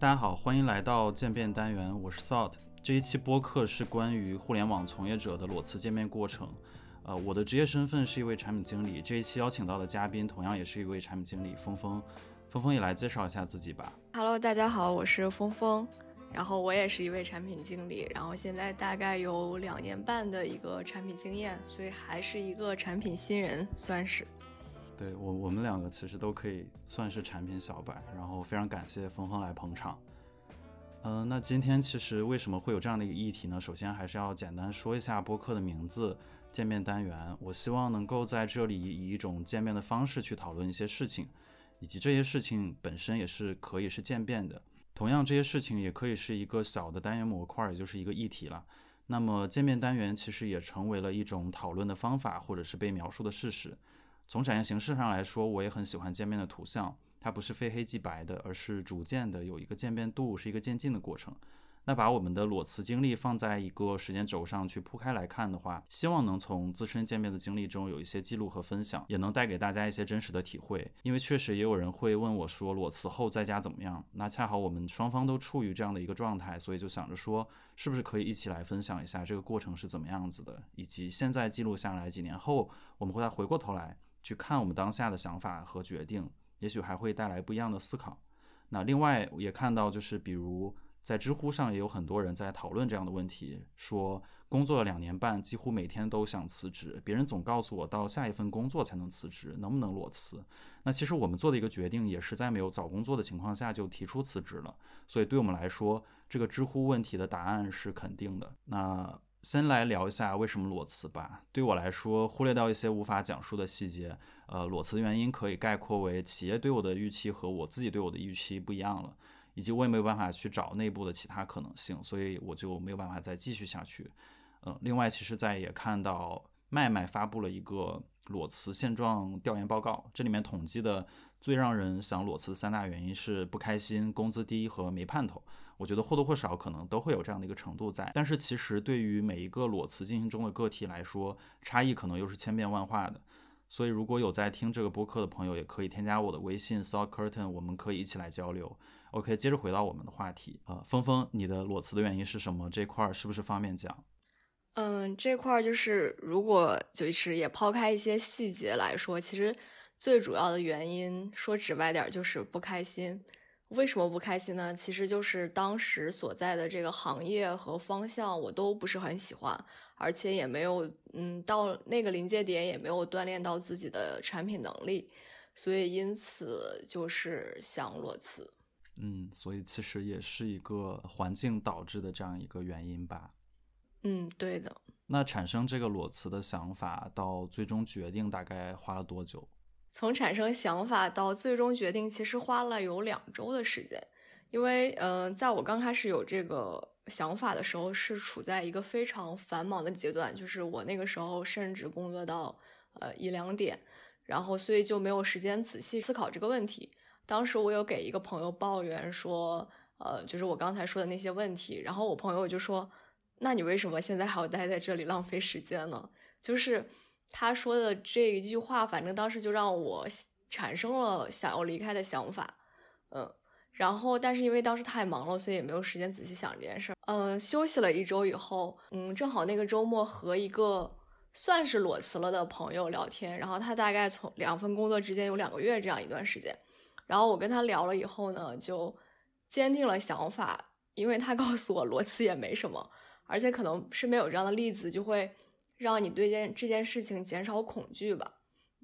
大家好，欢迎来到渐变单元，我是 Thought。这一期播客是关于互联网从业者的裸辞见面过程。呃，我的职业身份是一位产品经理。这一期邀请到的嘉宾同样也是一位产品经理，峰峰。峰峰也来介绍一下自己吧。Hello，大家好，我是峰峰。然后我也是一位产品经理，然后现在大概有两年半的一个产品经验，所以还是一个产品新人，算是。对我，我们两个其实都可以算是产品小白。然后非常感谢峰峰来捧场。嗯，那今天其实为什么会有这样的一个议题呢？首先还是要简单说一下播客的名字“见面单元”。我希望能够在这里以一种见面的方式去讨论一些事情，以及这些事情本身也是可以是渐变的。同样，这些事情也可以是一个小的单元模块，也就是一个议题了。那么，见面单元其实也成为了一种讨论的方法，或者是被描述的事实。从展现形式上来说，我也很喜欢见面的图像。它不是非黑即白的，而是逐渐的有一个渐变度，是一个渐进的过程。那把我们的裸辞经历放在一个时间轴上去铺开来看的话，希望能从自身见面的经历中有一些记录和分享，也能带给大家一些真实的体会。因为确实也有人会问我说，裸辞后在家怎么样？那恰好我们双方都处于这样的一个状态，所以就想着说，是不是可以一起来分享一下这个过程是怎么样子的，以及现在记录下来，几年后我们会再回过头来去看我们当下的想法和决定。也许还会带来不一样的思考。那另外也看到，就是比如在知乎上也有很多人在讨论这样的问题，说工作了两年半，几乎每天都想辞职。别人总告诉我到下一份工作才能辞职，能不能裸辞？那其实我们做的一个决定，也是在没有找工作的情况下就提出辞职了。所以对我们来说，这个知乎问题的答案是肯定的。那。先来聊一下为什么裸辞吧。对我来说，忽略掉一些无法讲述的细节，呃，裸辞原因可以概括为企业对我的预期和我自己对我的预期不一样了，以及我也没有办法去找内部的其他可能性，所以我就没有办法再继续下去。嗯，另外，其实在也看到麦麦发布了一个裸辞现状调研报告，这里面统计的。最让人想裸辞的三大原因是不开心、工资低和没盼头。我觉得或多或少可能都会有这样的一个程度在。但是其实对于每一个裸辞进行中的个体来说，差异可能又是千变万化的。所以如果有在听这个播客的朋友，也可以添加我的微信 s a l curtain，我们可以一起来交流。OK，接着回到我们的话题啊，峰峰，你的裸辞的原因是什么？这块儿是不是方便讲？嗯，这块儿就是如果就是也抛开一些细节来说，其实。最主要的原因说直白点就是不开心。为什么不开心呢？其实就是当时所在的这个行业和方向我都不是很喜欢，而且也没有嗯到那个临界点也没有锻炼到自己的产品能力，所以因此就是想裸辞。嗯，所以其实也是一个环境导致的这样一个原因吧。嗯，对的。那产生这个裸辞的想法到最终决定大概花了多久？从产生想法到最终决定，其实花了有两周的时间。因为，嗯，在我刚开始有这个想法的时候，是处在一个非常繁忙的阶段，就是我那个时候甚至工作到呃一两点，然后所以就没有时间仔细思考这个问题。当时我有给一个朋友抱怨说，呃，就是我刚才说的那些问题，然后我朋友就说：“那你为什么现在还要待在这里浪费时间呢？”就是。他说的这一句话，反正当时就让我产生了想要离开的想法，嗯，然后但是因为当时太忙了，所以也没有时间仔细想这件事儿。嗯，休息了一周以后，嗯，正好那个周末和一个算是裸辞了的朋友聊天，然后他大概从两份工作之间有两个月这样一段时间，然后我跟他聊了以后呢，就坚定了想法，因为他告诉我裸辞也没什么，而且可能身边有这样的例子就会。让你对件这件事情减少恐惧吧，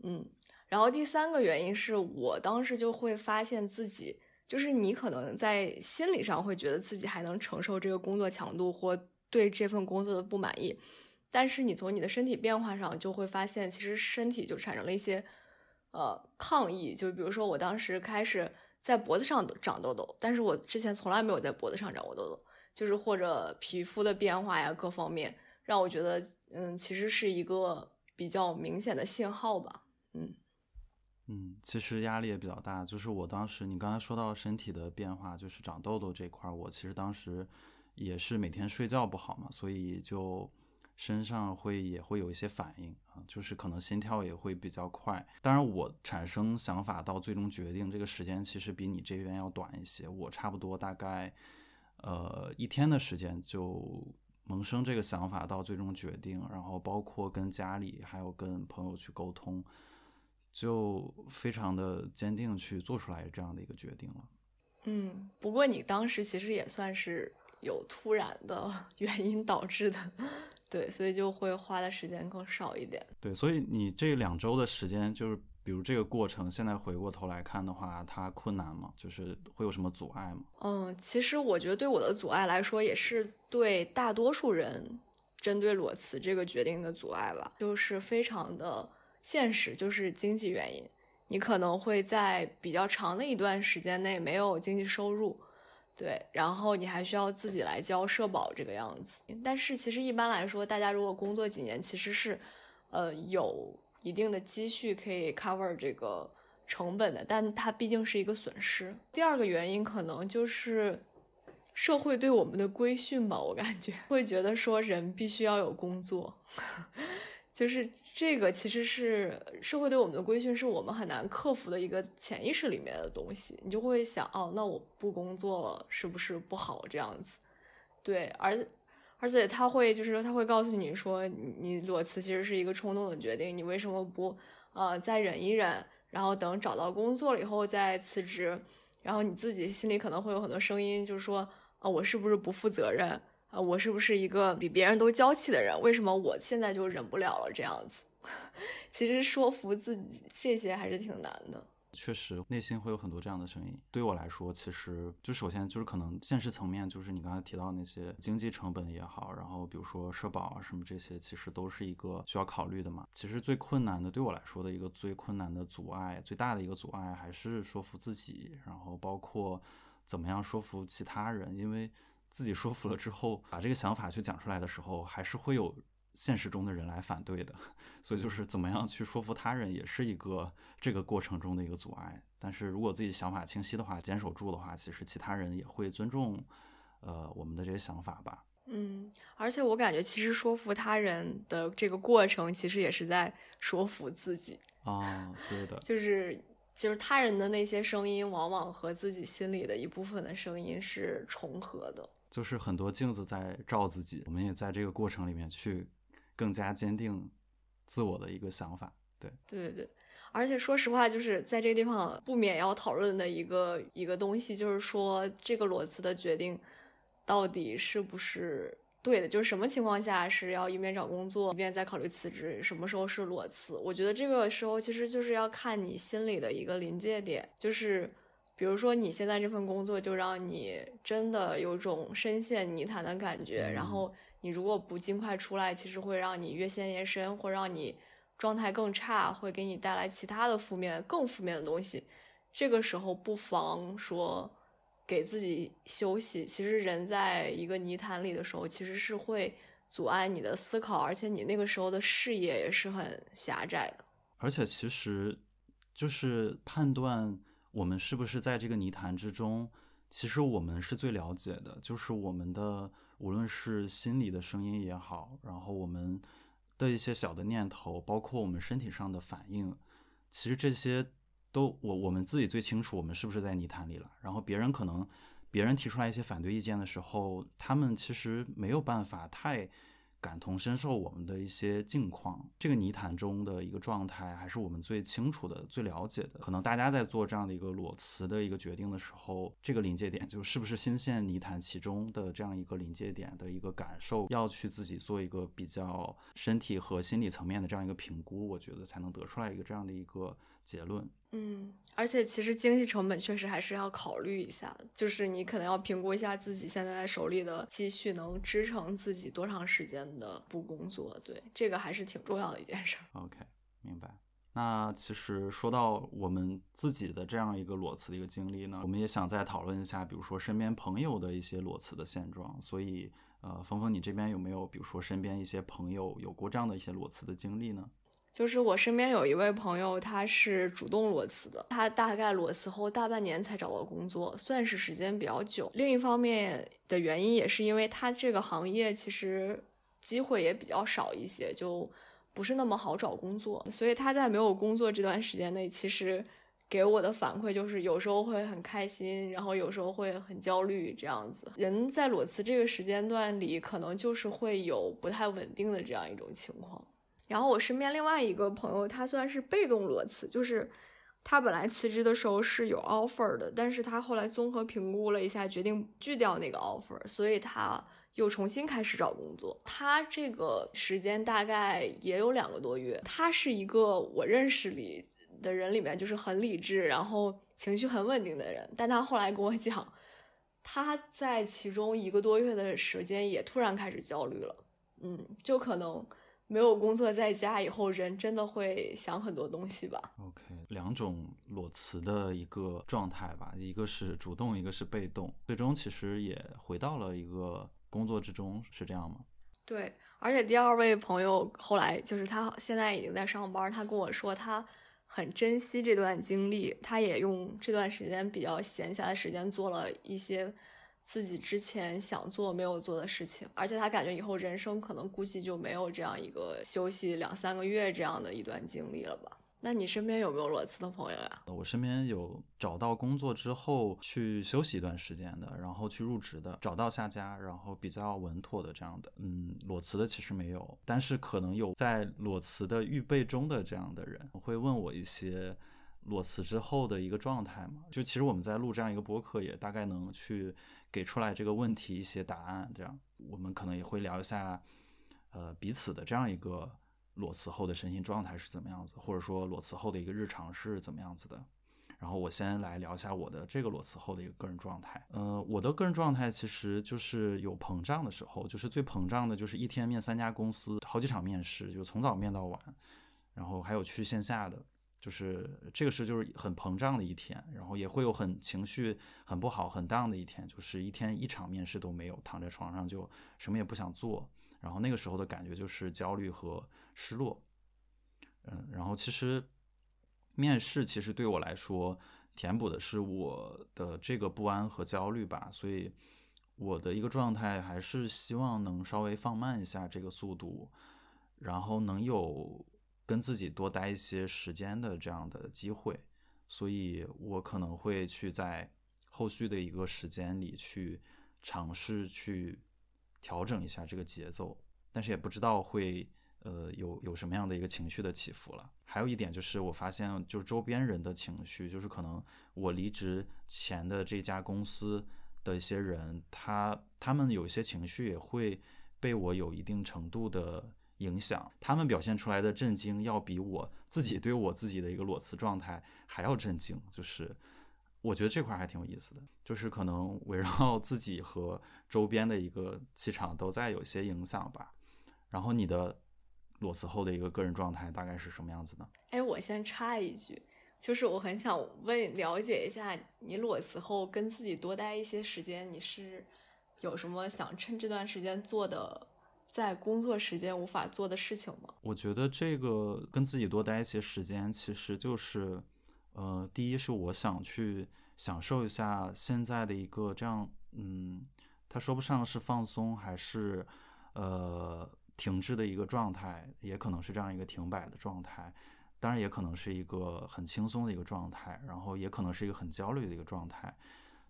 嗯，然后第三个原因是我当时就会发现自己，就是你可能在心理上会觉得自己还能承受这个工作强度或对这份工作的不满意，但是你从你的身体变化上就会发现，其实身体就产生了一些呃抗议，就比如说我当时开始在脖子上长痘痘，但是我之前从来没有在脖子上长过痘痘，就是或者皮肤的变化呀各方面。让我觉得，嗯，其实是一个比较明显的信号吧，嗯，嗯，其实压力也比较大。就是我当时，你刚才说到身体的变化，就是长痘痘这块儿，我其实当时也是每天睡觉不好嘛，所以就身上会也会有一些反应啊，就是可能心跳也会比较快。当然，我产生想法到最终决定这个时间其实比你这边要短一些，我差不多大概呃一天的时间就萌生这个想法到最终决定，然后包括跟家里还有跟朋友去沟通，就非常的坚定去做出来这样的一个决定了。嗯，不过你当时其实也算是有突然的 原因导致的。对，所以就会花的时间更少一点。对，所以你这两周的时间，就是比如这个过程，现在回过头来看的话，它困难吗？就是会有什么阻碍吗？嗯，其实我觉得对我的阻碍来说，也是对大多数人针对裸辞这个决定的阻碍吧，就是非常的现实，就是经济原因。你可能会在比较长的一段时间内没有经济收入。对，然后你还需要自己来交社保这个样子。但是其实一般来说，大家如果工作几年，其实是，呃，有一定的积蓄可以 cover 这个成本的。但它毕竟是一个损失。第二个原因可能就是社会对我们的规训吧，我感觉会觉得说人必须要有工作。就是这个，其实是社会对我们的规训，是我们很难克服的一个潜意识里面的东西。你就会想，哦，那我不工作了，是不是不好这样子？对，而而且他会，就是说他会告诉你说，你裸辞其实是一个冲动的决定，你为什么不呃再忍一忍，然后等找到工作了以后再辞职？然后你自己心里可能会有很多声音，就是说，啊，我是不是不负责任？啊，我是不是一个比别人都娇气的人？为什么我现在就忍不了了？这样子，其实说服自己这些还是挺难的。确实，内心会有很多这样的声音。对我来说，其实就首先就是可能现实层面，就是你刚才提到那些经济成本也好，然后比如说社保啊什么这些，其实都是一个需要考虑的嘛。其实最困难的，对我来说的一个最困难的阻碍，最大的一个阻碍还是说服自己，然后包括怎么样说服其他人，因为。自己说服了之后，把这个想法去讲出来的时候，还是会有现实中的人来反对的。所以就是怎么样去说服他人，也是一个这个过程中的一个阻碍。但是如果自己想法清晰的话，坚守住的话，其实其他人也会尊重，呃，我们的这些想法吧。嗯，而且我感觉其实说服他人的这个过程，其实也是在说服自己。啊，对的，就是。就是他人的那些声音，往往和自己心里的一部分的声音是重合的。就是很多镜子在照自己，我们也在这个过程里面去更加坚定自我的一个想法。对，对对对。而且说实话，就是在这个地方不免要讨论的一个一个东西，就是说这个裸辞的决定到底是不是。对的，就是什么情况下是要一边找工作一边再考虑辞职，什么时候是裸辞？我觉得这个时候其实就是要看你心里的一个临界点，就是比如说你现在这份工作就让你真的有种深陷泥潭的感觉，然后你如果不尽快出来，其实会让你越陷越深，或让你状态更差，会给你带来其他的负面、更负面的东西。这个时候不妨说。给自己休息，其实人在一个泥潭里的时候，其实是会阻碍你的思考，而且你那个时候的视野也是很狭窄的。而且其实，就是判断我们是不是在这个泥潭之中，其实我们是最了解的，就是我们的无论是心里的声音也好，然后我们的一些小的念头，包括我们身体上的反应，其实这些。都我我们自己最清楚，我们是不是在泥潭里了。然后别人可能，别人提出来一些反对意见的时候，他们其实没有办法太。感同身受我们的一些境况，这个泥潭中的一个状态，还是我们最清楚的、最了解的。可能大家在做这样的一个裸辞的一个决定的时候，这个临界点就是不是新陷泥潭其中的这样一个临界点的一个感受，要去自己做一个比较身体和心理层面的这样一个评估，我觉得才能得出来一个这样的一个结论。嗯，而且其实经济成本确实还是要考虑一下，就是你可能要评估一下自己现在手里的积蓄能支撑自己多长时间的不工作，对，这个还是挺重要的一件事。OK，明白。那其实说到我们自己的这样一个裸辞的一个经历呢，我们也想再讨论一下，比如说身边朋友的一些裸辞的现状。所以，呃，峰峰，你这边有没有，比如说身边一些朋友有过这样的一些裸辞的经历呢？就是我身边有一位朋友，他是主动裸辞的。他大概裸辞后大半年才找到工作，算是时间比较久。另一方面的原因也是因为他这个行业其实机会也比较少一些，就不是那么好找工作。所以他在没有工作这段时间内，其实给我的反馈就是有时候会很开心，然后有时候会很焦虑这样子。人在裸辞这个时间段里，可能就是会有不太稳定的这样一种情况。然后我身边另外一个朋友，他算是被动裸辞，就是他本来辞职的时候是有 offer 的，但是他后来综合评估了一下，决定拒掉那个 offer，所以他又重新开始找工作。他这个时间大概也有两个多月。他是一个我认识里的人里面就是很理智，然后情绪很稳定的人，但他后来跟我讲，他在其中一个多月的时间也突然开始焦虑了，嗯，就可能。没有工作在家以后，人真的会想很多东西吧？OK，两种裸辞的一个状态吧，一个是主动，一个是被动，最终其实也回到了一个工作之中，是这样吗？对，而且第二位朋友后来就是他现在已经在上班，他跟我说他很珍惜这段经历，他也用这段时间比较闲暇的时间做了一些。自己之前想做没有做的事情，而且他感觉以后人生可能估计就没有这样一个休息两三个月这样的一段经历了吧？那你身边有没有裸辞的朋友呀？我身边有找到工作之后去休息一段时间的，然后去入职的，找到下家，然后比较稳妥的这样的。嗯，裸辞的其实没有，但是可能有在裸辞的预备中的这样的人会问我一些裸辞之后的一个状态嘛？就其实我们在录这样一个播客，也大概能去。给出来这个问题一些答案，这样我们可能也会聊一下，呃，彼此的这样一个裸辞后的身心状态是怎么样子，或者说裸辞后的一个日常是怎么样子的。然后我先来聊一下我的这个裸辞后的一个个人状态。呃，我的个人状态其实就是有膨胀的时候，就是最膨胀的，就是一天面三家公司，好几场面试，就从早面到晚，然后还有去线下的。就是这个是就是很膨胀的一天，然后也会有很情绪很不好很 down 的一天，就是一天一场面试都没有，躺在床上就什么也不想做，然后那个时候的感觉就是焦虑和失落。嗯，然后其实面试其实对我来说填补的是我的这个不安和焦虑吧，所以我的一个状态还是希望能稍微放慢一下这个速度，然后能有。跟自己多待一些时间的这样的机会，所以我可能会去在后续的一个时间里去尝试去调整一下这个节奏，但是也不知道会呃有有什么样的一个情绪的起伏了。还有一点就是我发现，就是周边人的情绪，就是可能我离职前的这家公司的一些人，他他们有些情绪也会被我有一定程度的。影响他们表现出来的震惊，要比我自己对我自己的一个裸辞状态还要震惊。就是我觉得这块还挺有意思的，就是可能围绕 自己和周边的一个气场都在有些影响吧。然后你的裸辞后的一个个人状态大概是什么样子呢？哎，我先插一句，就是我很想问了解一下，你裸辞后跟自己多待一些时间，你是有什么想趁这段时间做的？在工作时间无法做的事情吗？我觉得这个跟自己多待一些时间，其实就是，呃，第一是我想去享受一下现在的一个这样，嗯，他说不上是放松还是，呃，停滞的一个状态，也可能是这样一个停摆的状态，当然也可能是一个很轻松的一个状态，然后也可能是一个很焦虑的一个状态。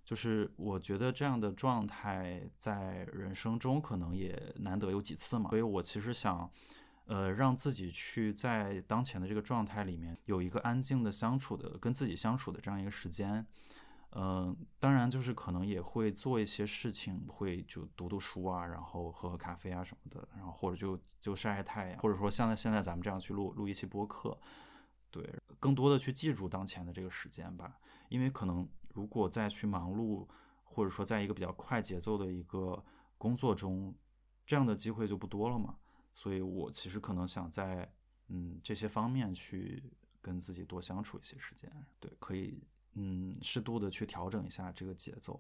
就是我觉得这样的状态在人生中可能也难得有几次嘛，所以我其实想，呃，让自己去在当前的这个状态里面有一个安静的相处的跟自己相处的这样一个时间，嗯，当然就是可能也会做一些事情，会就读读书啊，然后喝喝咖啡啊什么的，然后或者就就晒晒太阳，或者说像现在咱们这样去录录一期播客，对，更多的去记住当前的这个时间吧，因为可能。如果再去忙碌，或者说在一个比较快节奏的一个工作中，这样的机会就不多了嘛。所以我其实可能想在嗯这些方面去跟自己多相处一些时间，对，可以嗯适度的去调整一下这个节奏。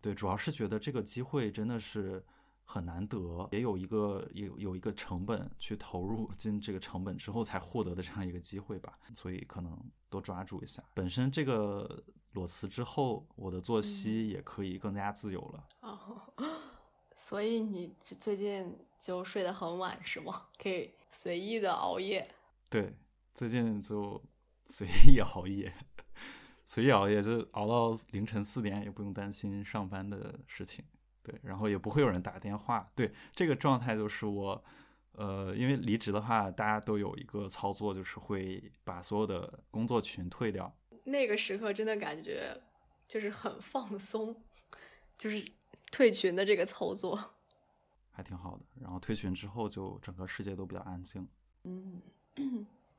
对，主要是觉得这个机会真的是很难得，也有一个有有一个成本去投入进这个成本之后才获得的这样一个机会吧，所以可能多抓住一下。本身这个。裸辞之后，我的作息也可以更加自由了。哦，所以你最近就睡得很晚是吗？可以随意的熬夜？对，最近就随意熬夜，随意熬夜就熬到凌晨四点，也不用担心上班的事情。对，然后也不会有人打电话。对，这个状态就是我，呃，因为离职的话，大家都有一个操作，就是会把所有的工作群退掉。那个时刻真的感觉就是很放松，就是。退群的这个操作还挺好的，然后退群之后就整个世界都比较安静。嗯，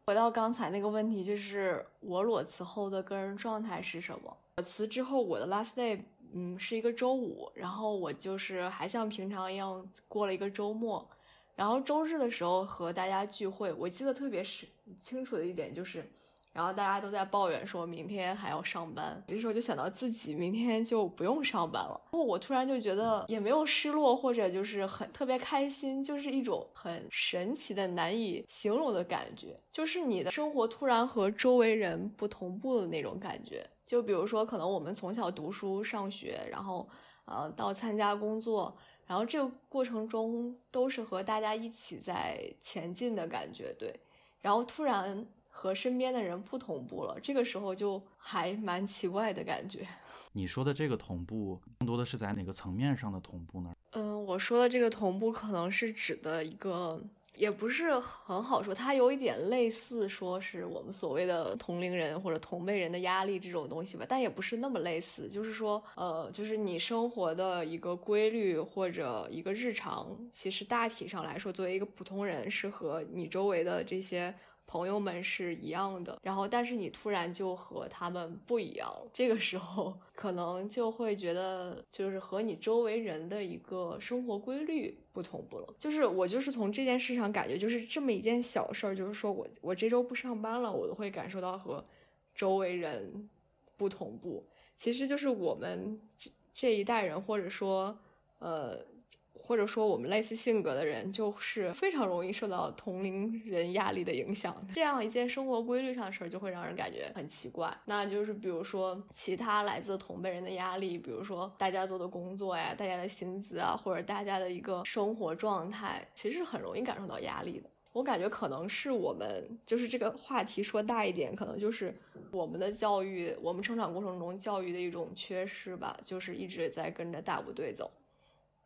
回到刚才那个问题，就是我裸辞后的个人状态是什么？裸辞之后我的 last day，嗯，是一个周五，然后我就是还像平常一样过了一个周末，然后周日的时候和大家聚会，我记得特别是清楚的一点就是。然后大家都在抱怨，说明天还要上班。这时候就想到自己明天就不用上班了。然后我突然就觉得也没有失落，或者就是很特别开心，就是一种很神奇的、难以形容的感觉。就是你的生活突然和周围人不同步的那种感觉。就比如说，可能我们从小读书、上学，然后呃到参加工作，然后这个过程中都是和大家一起在前进的感觉，对。然后突然。和身边的人不同步了，这个时候就还蛮奇怪的感觉。你说的这个同步，更多的是在哪个层面上的同步呢？嗯，我说的这个同步，可能是指的一个，也不是很好说，它有一点类似，说是我们所谓的同龄人或者同辈人的压力这种东西吧，但也不是那么类似。就是说，呃，就是你生活的一个规律或者一个日常，其实大体上来说，作为一个普通人，是和你周围的这些。朋友们是一样的，然后但是你突然就和他们不一样，这个时候可能就会觉得就是和你周围人的一个生活规律不同步了。就是我就是从这件事上感觉，就是这么一件小事儿，就是说我我这周不上班了，我都会感受到和周围人不同步。其实就是我们这这一代人，或者说呃。或者说我们类似性格的人，就是非常容易受到同龄人压力的影响。这样一件生活规律上的事儿，就会让人感觉很奇怪。那就是比如说其他来自同辈人的压力，比如说大家做的工作呀，大家的薪资啊，或者大家的一个生活状态，其实很容易感受到压力的。我感觉可能是我们就是这个话题说大一点，可能就是我们的教育，我们成长过程中教育的一种缺失吧，就是一直在跟着大部队走。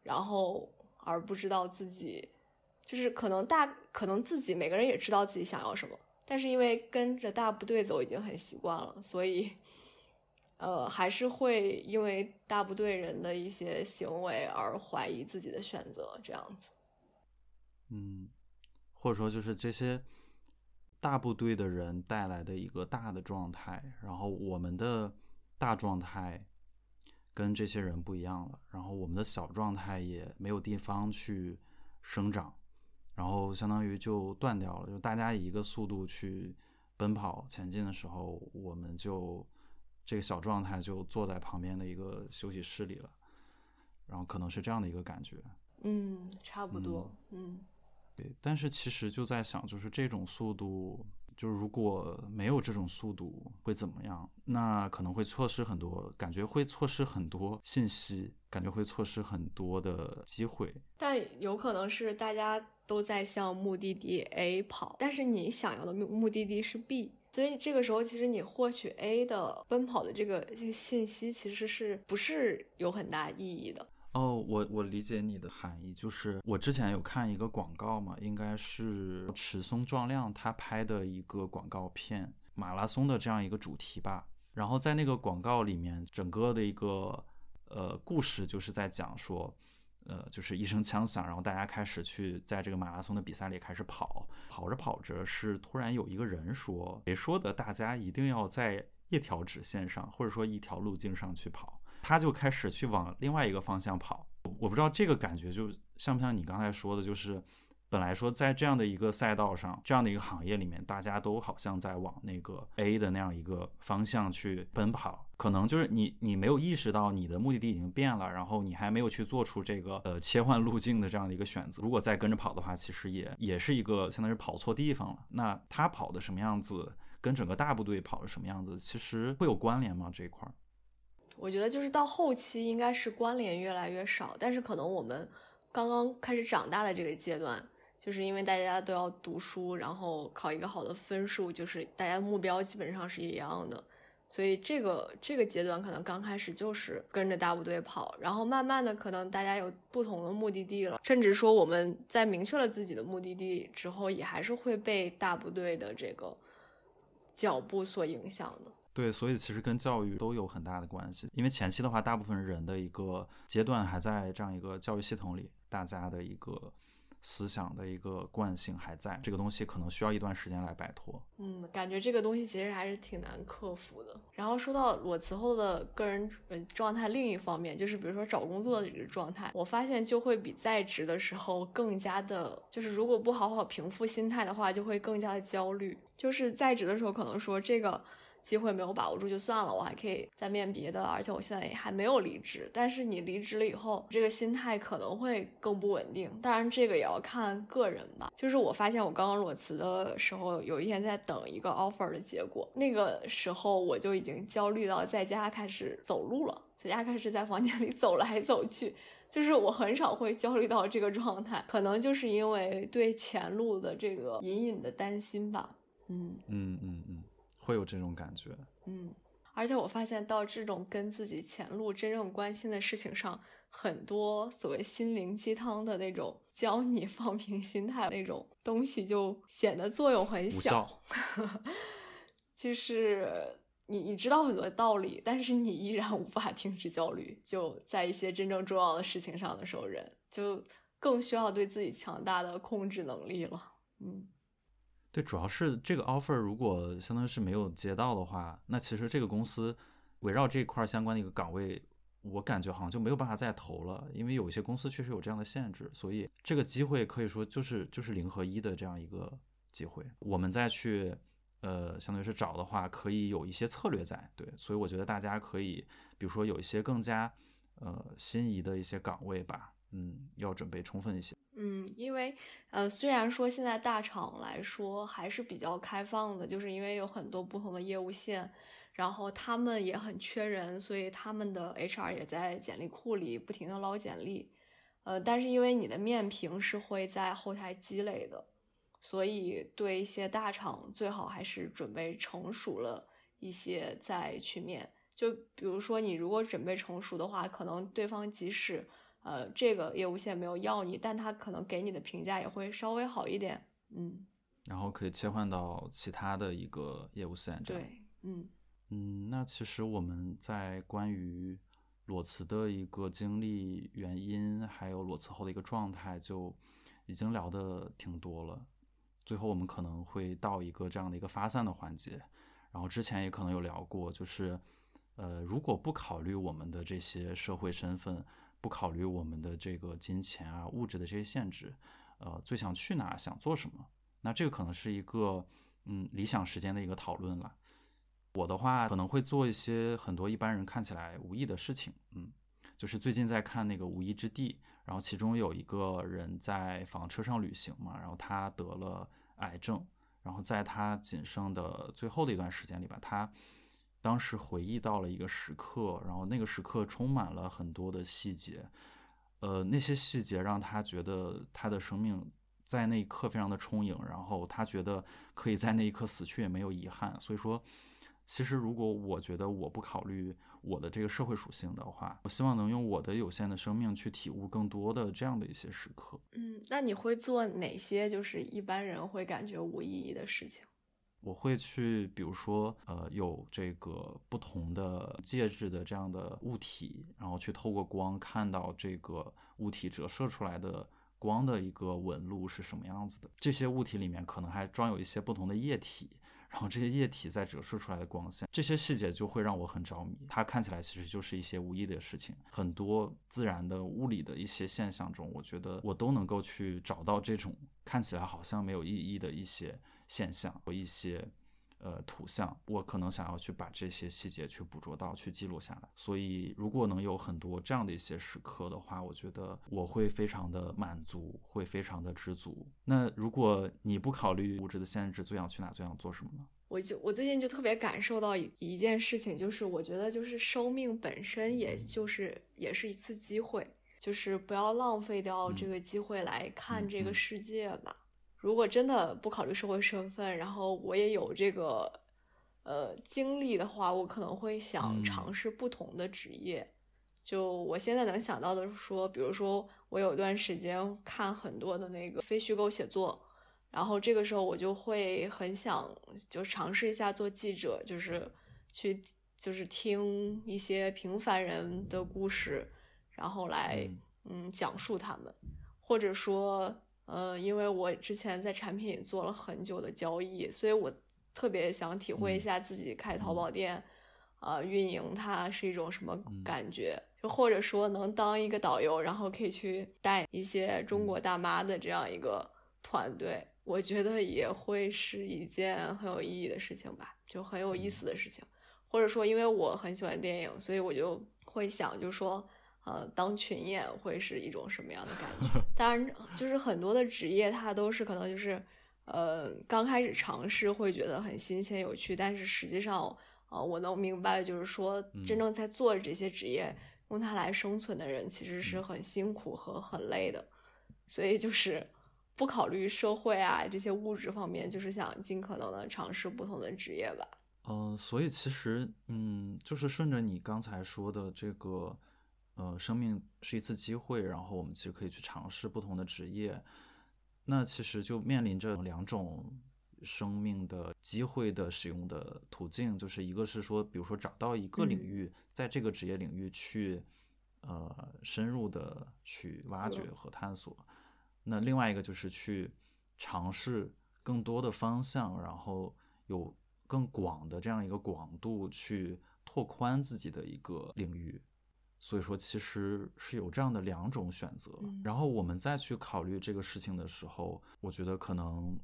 然后，而不知道自己，就是可能大，可能自己每个人也知道自己想要什么，但是因为跟着大部队走已经很习惯了，所以，呃，还是会因为大部队人的一些行为而怀疑自己的选择，这样子。嗯，或者说就是这些大部队的人带来的一个大的状态，然后我们的大状态。跟这些人不一样了，然后我们的小状态也没有地方去生长，然后相当于就断掉了。就大家以一个速度去奔跑前进的时候，我们就这个小状态就坐在旁边的一个休息室里了，然后可能是这样的一个感觉。嗯，差不多。嗯，对。但是其实就在想，就是这种速度。就是如果没有这种速度会怎么样？那可能会错失很多，感觉会错失很多信息，感觉会错失很多的机会。但有可能是大家都在向目的地 A 跑，但是你想要的目目的地是 B，所以这个时候其实你获取 A 的奔跑的这个这个信息，其实是不是有很大意义的？哦，我我理解你的含义，就是我之前有看一个广告嘛，应该是尺松壮亮他拍的一个广告片，马拉松的这样一个主题吧。然后在那个广告里面，整个的一个呃故事就是在讲说，呃，就是一声枪响，然后大家开始去在这个马拉松的比赛里开始跑，跑着跑着是突然有一个人说，谁说的？大家一定要在一条直线上，或者说一条路径上去跑。他就开始去往另外一个方向跑，我不知道这个感觉就像不像你刚才说的，就是本来说在这样的一个赛道上，这样的一个行业里面，大家都好像在往那个 A 的那样一个方向去奔跑，可能就是你你没有意识到你的目的地已经变了，然后你还没有去做出这个呃切换路径的这样的一个选择。如果再跟着跑的话，其实也也是一个相当于跑错地方了。那他跑的什么样子，跟整个大部队跑的什么样子，其实会有关联吗？这一块儿？我觉得就是到后期应该是关联越来越少，但是可能我们刚刚开始长大的这个阶段，就是因为大家都要读书，然后考一个好的分数，就是大家的目标基本上是一样的。所以这个这个阶段可能刚开始就是跟着大部队跑，然后慢慢的可能大家有不同的目的地了，甚至说我们在明确了自己的目的地之后，也还是会被大部队的这个脚步所影响的。对，所以其实跟教育都有很大的关系，因为前期的话，大部分人的一个阶段还在这样一个教育系统里，大家的一个。思想的一个惯性还在，这个东西可能需要一段时间来摆脱。嗯，感觉这个东西其实还是挺难克服的。然后说到裸辞后的个人呃状态，另一方面就是比如说找工作的这个状态，我发现就会比在职的时候更加的，就是如果不好好平复心态的话，就会更加的焦虑。就是在职的时候可能说这个。机会没有把握住就算了，我还可以再面别的，而且我现在也还没有离职。但是你离职了以后，这个心态可能会更不稳定。当然，这个也要看个人吧。就是我发现我刚刚裸辞的时候，有一天在等一个 offer 的结果，那个时候我就已经焦虑到在家开始走路了，在家开始在房间里走来走去。就是我很少会焦虑到这个状态，可能就是因为对前路的这个隐隐的担心吧。嗯嗯嗯嗯。会有这种感觉，嗯，而且我发现到这种跟自己前路真正关心的事情上，很多所谓心灵鸡汤的那种教你放平心态那种东西，就显得作用很小。就是你你知道很多道理，但是你依然无法停止焦虑。就在一些真正重要的事情上的时候，人就更需要对自己强大的控制能力了。嗯。对，主要是这个 offer 如果相当于是没有接到的话，那其实这个公司围绕这块相关的一个岗位，我感觉好像就没有办法再投了，因为有一些公司确实有这样的限制，所以这个机会可以说就是就是零和一的这样一个机会。我们再去呃，相当于是找的话，可以有一些策略在，对，所以我觉得大家可以，比如说有一些更加呃心仪的一些岗位吧。嗯，要准备充分一些。嗯，因为呃，虽然说现在大厂来说还是比较开放的，就是因为有很多不同的业务线，然后他们也很缺人，所以他们的 HR 也在简历库里不停的捞简历。呃，但是因为你的面评是会在后台积累的，所以对一些大厂最好还是准备成熟了一些再去面。就比如说你如果准备成熟的话，可能对方即使呃，这个业务线没有要你，但他可能给你的评价也会稍微好一点，嗯，然后可以切换到其他的一个业务线，对，嗯嗯，那其实我们在关于裸辞的一个经历、原因，还有裸辞后的一个状态，就已经聊的挺多了。最后我们可能会到一个这样的一个发散的环节，然后之前也可能有聊过，就是呃，如果不考虑我们的这些社会身份。不考虑我们的这个金钱啊、物质的这些限制，呃，最想去哪、想做什么？那这个可能是一个嗯理想时间的一个讨论了。我的话可能会做一些很多一般人看起来无意的事情，嗯，就是最近在看那个《无依之地》，然后其中有一个人在房车上旅行嘛，然后他得了癌症，然后在他仅剩的最后的一段时间里吧，他。当时回忆到了一个时刻，然后那个时刻充满了很多的细节，呃，那些细节让他觉得他的生命在那一刻非常的充盈，然后他觉得可以在那一刻死去也没有遗憾。所以说，其实如果我觉得我不考虑我的这个社会属性的话，我希望能用我的有限的生命去体悟更多的这样的一些时刻。嗯，那你会做哪些就是一般人会感觉无意义的事情？我会去，比如说，呃，有这个不同的介质的这样的物体，然后去透过光看到这个物体折射出来的光的一个纹路是什么样子的。这些物体里面可能还装有一些不同的液体，然后这些液体在折射出来的光线，这些细节就会让我很着迷。它看起来其实就是一些无意的事情，很多自然的物理的一些现象中，我觉得我都能够去找到这种看起来好像没有意义的一些。现象和一些呃，图像，我可能想要去把这些细节去捕捉到，去记录下来。所以，如果能有很多这样的一些时刻的话，我觉得我会非常的满足，会非常的知足。那如果你不考虑物质的限制，最想去哪，最想做什么呢？我就我最近就特别感受到一一件事情，就是我觉得就是生命本身，也就是也是一次机会，就是不要浪费掉这个机会来看这个世界吧。如果真的不考虑社会身份，然后我也有这个，呃，经历的话，我可能会想尝试不同的职业。就我现在能想到的是说，比如说我有段时间看很多的那个非虚构写作，然后这个时候我就会很想就尝试一下做记者，就是去就是听一些平凡人的故事，然后来嗯讲述他们，或者说。呃，因为我之前在产品做了很久的交易，所以我特别想体会一下自己开淘宝店，啊，运营它是一种什么感觉？就或者说能当一个导游，然后可以去带一些中国大妈的这样一个团队，我觉得也会是一件很有意义的事情吧，就很有意思的事情。或者说，因为我很喜欢电影，所以我就会想，就说。呃，当群演会是一种什么样的感觉？当然，就是很多的职业，它都是可能就是，呃，刚开始尝试会觉得很新鲜有趣，但是实际上，呃，我能明白，就是说，真正在做这些职业，用它来生存的人，其实是很辛苦和很累的。所以，就是不考虑社会啊这些物质方面，就是想尽可能的尝试不同的职业吧。嗯，所以其实，嗯，就是顺着你刚才说的这个。呃，生命是一次机会，然后我们其实可以去尝试不同的职业。那其实就面临着两种生命的机会的使用的途径，就是一个是说，比如说找到一个领域，在这个职业领域去呃深入的去挖掘和探索。那另外一个就是去尝试更多的方向，然后有更广的这样一个广度去拓宽自己的一个领域。所以说，其实是有这样的两种选择。然后我们再去考虑这个事情的时候，我觉得可能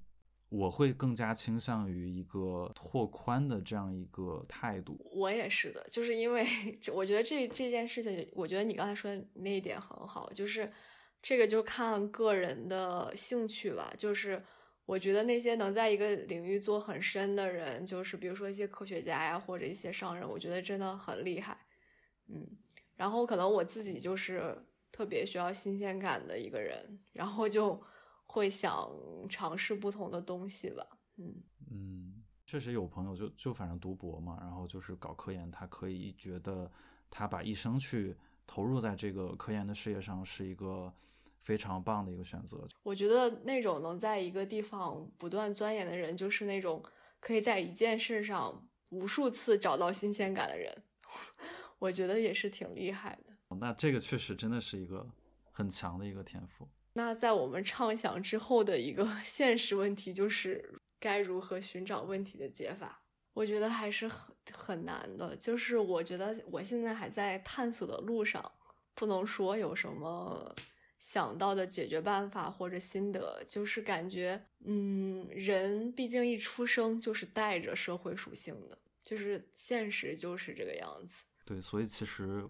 我会更加倾向于一个拓宽的这样一个态度。我也是的，就是因为我觉得这这件事情，我觉得你刚才说的那一点很好，就是这个就看个人的兴趣吧。就是我觉得那些能在一个领域做很深的人，就是比如说一些科学家呀，或者一些商人，我觉得真的很厉害。嗯。然后可能我自己就是特别需要新鲜感的一个人，然后就会想尝试不同的东西吧。嗯嗯，确实有朋友就就反正读博嘛，然后就是搞科研，他可以觉得他把一生去投入在这个科研的事业上是一个非常棒的一个选择。我觉得那种能在一个地方不断钻研的人，就是那种可以在一件事上无数次找到新鲜感的人。我觉得也是挺厉害的。那这个确实真的是一个很强的一个天赋。那在我们畅想之后的一个 现实问题，就是该如何寻找问题的解法？我觉得还是很很难的。就是我觉得我现在还在探索的路上，不能说有什么想到的解决办法或者心得。就是感觉，嗯，人毕竟一出生就是带着社会属性的，就是现实就是这个样子。对，所以其实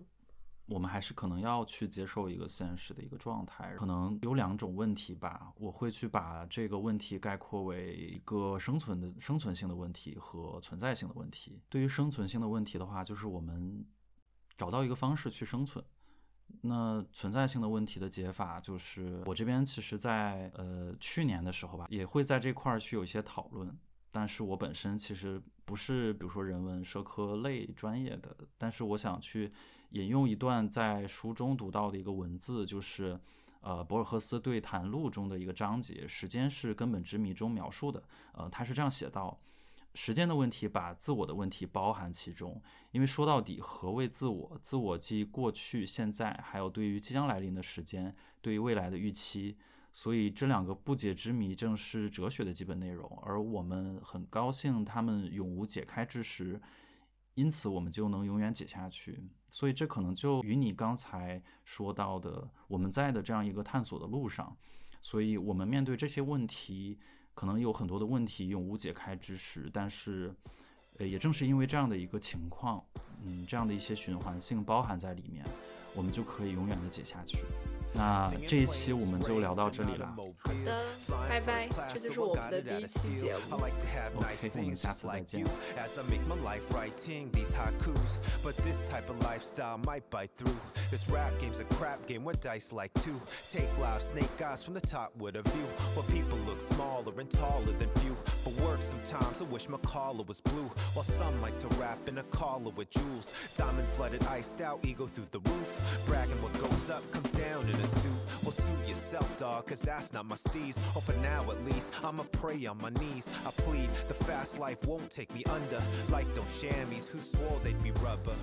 我们还是可能要去接受一个现实的一个状态，可能有两种问题吧。我会去把这个问题概括为一个生存的生存性的问题和存在性的问题。对于生存性的问题的话，就是我们找到一个方式去生存。那存在性的问题的解法，就是我这边其实，在呃去年的时候吧，也会在这块儿去有一些讨论。但是我本身其实不是，比如说人文社科类专业的，但是我想去引用一段在书中读到的一个文字，就是呃博尔赫斯对谈录中的一个章节“时间是根本之谜”中描述的。呃，他是这样写道：时间的问题把自我的问题包含其中，因为说到底，何谓自我？自我即过去、现在，还有对于即将来临的时间，对于未来的预期。所以这两个不解之谜正是哲学的基本内容，而我们很高兴他们永无解开之时，因此我们就能永远解下去。所以这可能就与你刚才说到的我们在的这样一个探索的路上，所以我们面对这些问题，可能有很多的问题永无解开之时，但是，呃，也正是因为这样的一个情况，嗯，这样的一些循环性包含在里面，我们就可以永远的解下去。那这一期我们就聊到这里了。好的，拜拜，这就是我们的第一期节目。OK，我们下次再见。But this type of lifestyle might bite through. This rap game's a crap game where dice like two. Take live snake eyes from the top with a view. Where people look smaller and taller than few. For work, sometimes I wish my collar was blue. While some like to rap in a collar with jewels. Diamond flooded, iced out, ego through the roof. Bragging what goes up comes down in a suit. Well, suit yourself, dog, cause that's not my steez. Or for now at least, I'ma pray on my knees. I plead, the fast life won't take me under. Like those chamois who swore they'd be rubber.